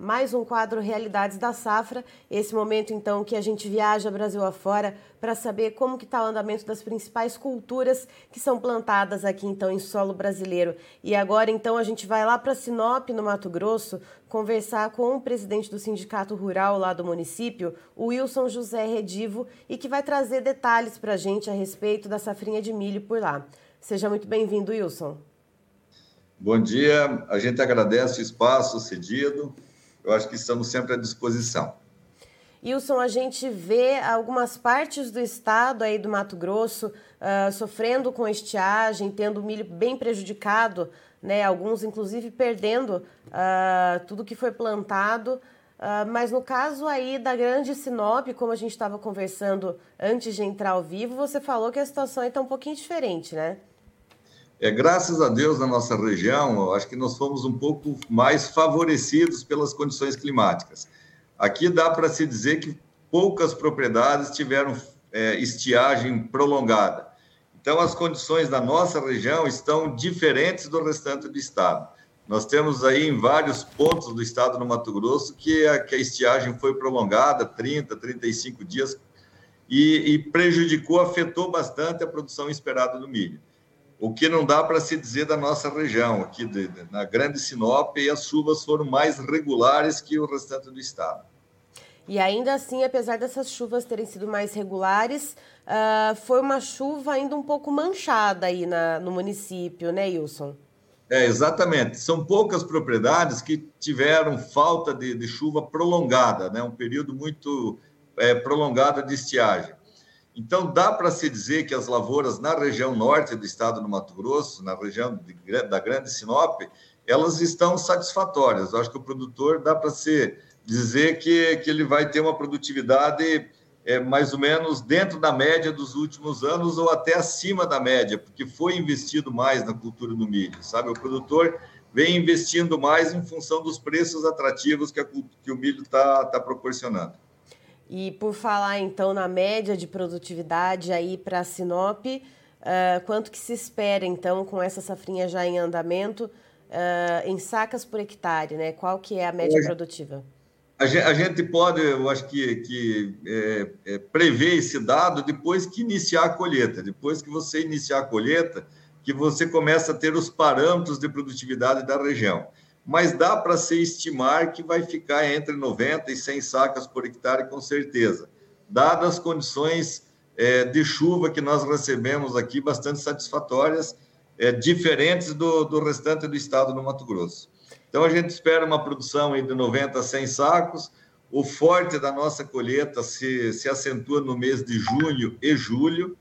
mais um quadro Realidades da Safra. Esse momento, então, que a gente viaja Brasil afora para saber como que está o andamento das principais culturas que são plantadas aqui, então, em solo brasileiro. E agora, então, a gente vai lá para Sinop, no Mato Grosso, conversar com o presidente do Sindicato Rural lá do município, o Wilson José Redivo, e que vai trazer detalhes para a gente a respeito da safrinha de milho por lá. Seja muito bem-vindo, Wilson. Bom dia, a gente agradece o espaço cedido eu acho que estamos sempre à disposição. Wilson, a gente vê algumas partes do estado aí do Mato Grosso uh, sofrendo com estiagem, tendo o milho bem prejudicado, né? Alguns, inclusive, perdendo uh, tudo que foi plantado. Uh, mas no caso aí da grande Sinop, como a gente estava conversando antes de entrar ao vivo, você falou que a situação está um pouquinho diferente, né? É, graças a Deus, na nossa região, acho que nós fomos um pouco mais favorecidos pelas condições climáticas. Aqui dá para se dizer que poucas propriedades tiveram é, estiagem prolongada. Então, as condições da nossa região estão diferentes do restante do estado. Nós temos aí em vários pontos do estado no Mato Grosso que a, que a estiagem foi prolongada, 30, 35 dias, e, e prejudicou, afetou bastante a produção esperada do milho o que não dá para se dizer da nossa região, aqui de, de, na Grande Sinop, e as chuvas foram mais regulares que o restante do estado. E ainda assim, apesar dessas chuvas terem sido mais regulares, uh, foi uma chuva ainda um pouco manchada aí na, no município, né, Wilson? É, exatamente. São poucas propriedades que tiveram falta de, de chuva prolongada, né? um período muito é, prolongado de estiagem. Então, dá para se dizer que as lavouras na região norte do estado do Mato Grosso, na região de, da Grande Sinop, elas estão satisfatórias. Eu acho que o produtor dá para se dizer que, que ele vai ter uma produtividade é, mais ou menos dentro da média dos últimos anos ou até acima da média, porque foi investido mais na cultura do milho, sabe? O produtor vem investindo mais em função dos preços atrativos que, a, que o milho está tá proporcionando. E por falar então na média de produtividade aí para a Sinop, uh, quanto que se espera então com essa safrinha já em andamento uh, em sacas por hectare, né? Qual que é a média produtiva? A gente, a gente pode, eu acho que, que é, é, prever esse dado depois que iniciar a colheita. Depois que você iniciar a colheita, que você começa a ter os parâmetros de produtividade da região mas dá para se estimar que vai ficar entre 90 e 100 sacas por hectare, com certeza, dadas as condições é, de chuva que nós recebemos aqui, bastante satisfatórias, é, diferentes do, do restante do estado do Mato Grosso. Então, a gente espera uma produção de 90 a 100 sacos. O forte da nossa colheita se, se acentua no mês de junho e julho,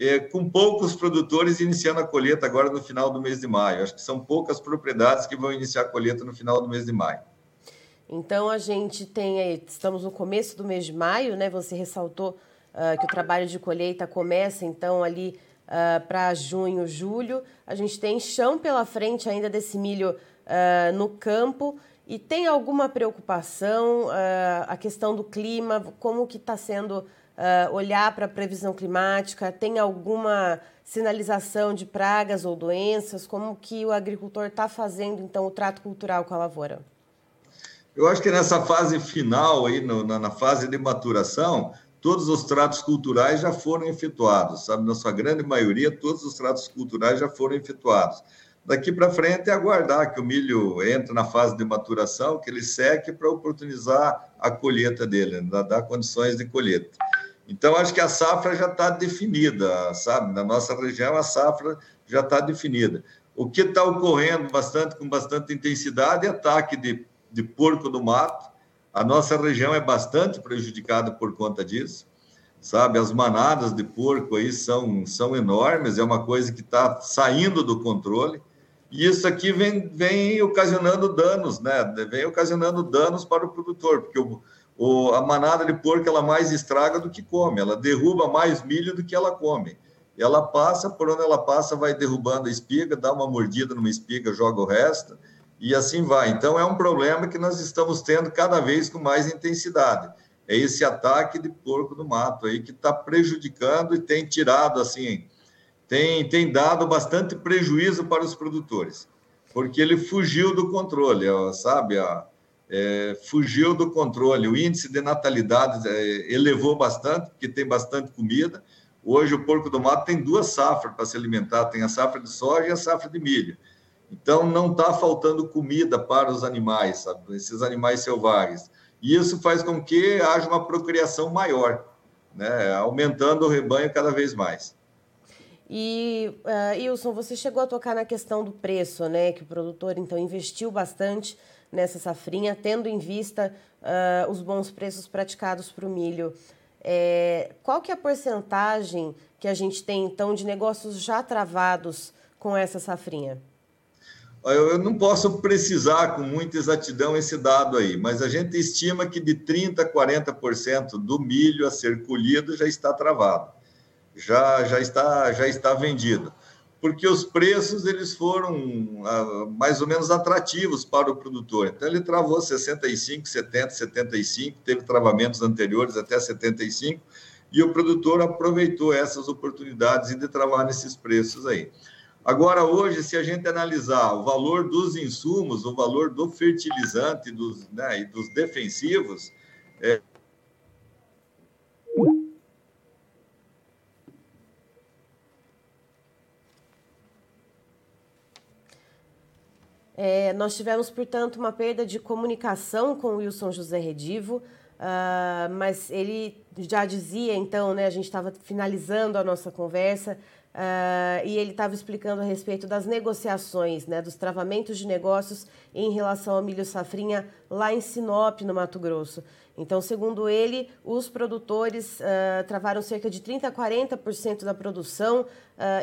é, com poucos produtores iniciando a colheita agora no final do mês de maio. Acho que são poucas propriedades que vão iniciar a colheita no final do mês de maio. Então a gente tem, estamos no começo do mês de maio, né? Você ressaltou uh, que o trabalho de colheita começa então ali uh, para junho, julho. A gente tem chão pela frente ainda desse milho uh, no campo. E tem alguma preocupação a questão do clima? Como que está sendo uh, olhar para a previsão climática? Tem alguma sinalização de pragas ou doenças? Como que o agricultor está fazendo, então, o trato cultural com a lavoura? Eu acho que nessa fase final, aí, no, na, na fase de maturação, todos os tratos culturais já foram efetuados, sabe? Na sua grande maioria, todos os tratos culturais já foram efetuados. Daqui para frente é aguardar que o milho entre na fase de maturação, que ele seque para oportunizar a colheita dele, né? dar condições de colheita. Então, acho que a safra já está definida, sabe? Na nossa região, a safra já está definida. O que está ocorrendo bastante, com bastante intensidade é ataque de, de porco do mato. A nossa região é bastante prejudicada por conta disso, sabe? As manadas de porco aí são, são enormes, é uma coisa que está saindo do controle. E isso aqui vem, vem ocasionando danos, né? Vem ocasionando danos para o produtor, porque o, o, a manada de porco ela mais estraga do que come, ela derruba mais milho do que ela come. Ela passa, por onde ela passa, vai derrubando a espiga, dá uma mordida numa espiga, joga o resto, e assim vai. Então, é um problema que nós estamos tendo cada vez com mais intensidade. É esse ataque de porco do mato aí que está prejudicando e tem tirado, assim, tem, tem dado bastante prejuízo para os produtores, porque ele fugiu do controle, sabe? É, fugiu do controle. O índice de natalidade é, elevou bastante, porque tem bastante comida. Hoje, o porco do mato tem duas safras para se alimentar: tem a safra de soja e a safra de milho. Então, não está faltando comida para os animais, sabe? esses animais selvagens. E isso faz com que haja uma procriação maior, né? aumentando o rebanho cada vez mais. E, uh, Wilson, você chegou a tocar na questão do preço, né? Que o produtor, então, investiu bastante nessa safrinha, tendo em vista uh, os bons preços praticados para o milho. É, qual que é a porcentagem que a gente tem, então, de negócios já travados com essa safrinha? Eu não posso precisar com muita exatidão esse dado aí, mas a gente estima que de 30% a 40% do milho a ser colhido já está travado, já, já, está, já está vendido. Porque os preços eles foram ah, mais ou menos atrativos para o produtor. Então, ele travou 65, 70, 75, teve travamentos anteriores até 75, e o produtor aproveitou essas oportunidades de travar nesses preços aí. Agora, hoje, se a gente analisar o valor dos insumos, o valor do fertilizante dos, né, e dos defensivos, é... É, nós tivemos, portanto, uma perda de comunicação com Wilson José Redivo, uh, mas ele já dizia, então, né, a gente estava finalizando a nossa conversa, Uh, e ele estava explicando a respeito das negociações, né, dos travamentos de negócios em relação ao milho safrinha lá em Sinop, no Mato Grosso. Então, segundo ele, os produtores uh, travaram cerca de 30% a 40% da produção uh,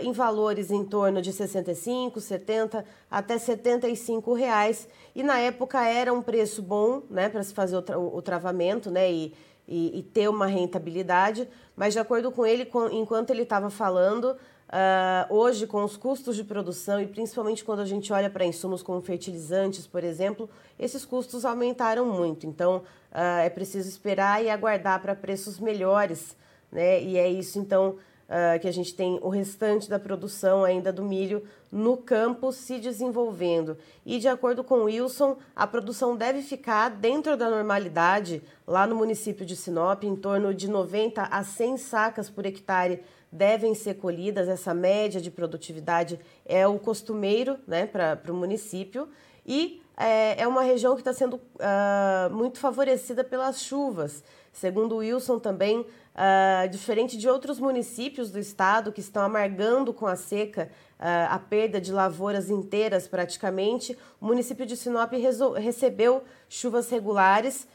em valores em torno de 65, 70 até 75 reais. E na época era um preço bom né, para se fazer o, tra o, travamento né, e, e, e, ter uma rentabilidade, mas de acordo com ele, com, enquanto ele estava falando, Uh, hoje, com os custos de produção e principalmente quando a gente olha para insumos como fertilizantes, por exemplo, esses custos aumentaram muito. Então, uh, é preciso esperar e aguardar para preços melhores, né? E é isso, então, uh, que a gente tem o restante da produção ainda do milho no campo se desenvolvendo. E, de acordo com Wilson, a produção deve ficar dentro da normalidade lá no município de Sinop, em torno de 90 a 100 sacas por hectare devem ser colhidas, essa média de produtividade é o costumeiro né, para o município e é, é, uma região que está sendo uh, muito favorecida pelas chuvas. Segundo Wilson, também, uh, diferente de outros municípios do estado que estão amargando com a seca uh, a perda de lavouras inteiras praticamente, o município de Sinop recebeu chuvas regulares.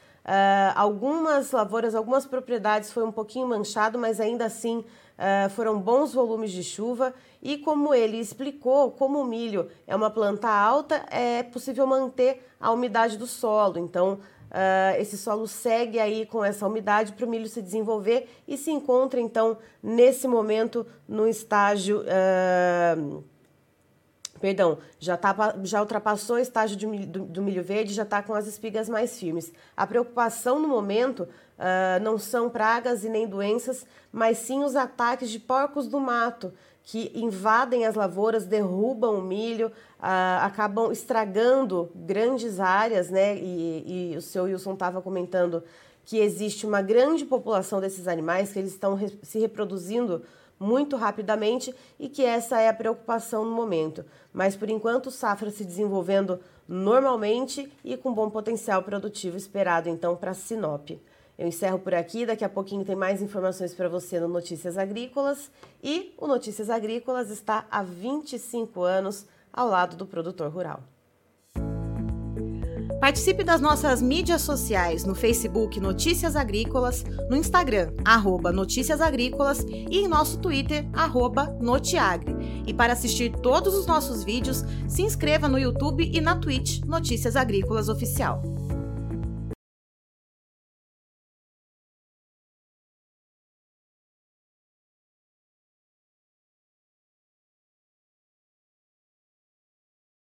algumas lavouras, algumas propriedades foi um pouquinho manchado, mas ainda assim Uh, foram bons volumes de chuva e, como ele explicou, como o milho é uma planta alta, é possível manter a umidade do solo. Então, uh, esse solo segue aí com essa umidade para o milho se desenvolver e se encontra, então, nesse momento, no estágio. Uh, perdão, já, tá, já ultrapassou o estágio de, do, do milho verde, já está com as espigas mais firmes. A preocupação no momento uh, não são pragas e nem doenças, mas sim os ataques de porcos do mato, que invadem as lavouras, derrubam o milho, uh, acabam estragando grandes áreas, né? E, e o seu Wilson estava comentando que existe uma grande população desses animais, que eles estão re se reproduzindo muito rapidamente e que essa é a preocupação no momento. Mas por enquanto, safra se desenvolvendo normalmente e com bom potencial produtivo esperado então para Sinop. Eu encerro por aqui, daqui a pouquinho tem mais informações para você no Notícias Agrícolas e o Notícias Agrícolas está há 25 anos ao lado do produtor rural. Participe das nossas mídias sociais no Facebook Notícias Agrícolas, no Instagram, arroba Notícias Agrícolas e em nosso Twitter, arroba Notiagre. E para assistir todos os nossos vídeos, se inscreva no YouTube e na Twitch Notícias Agrícolas Oficial.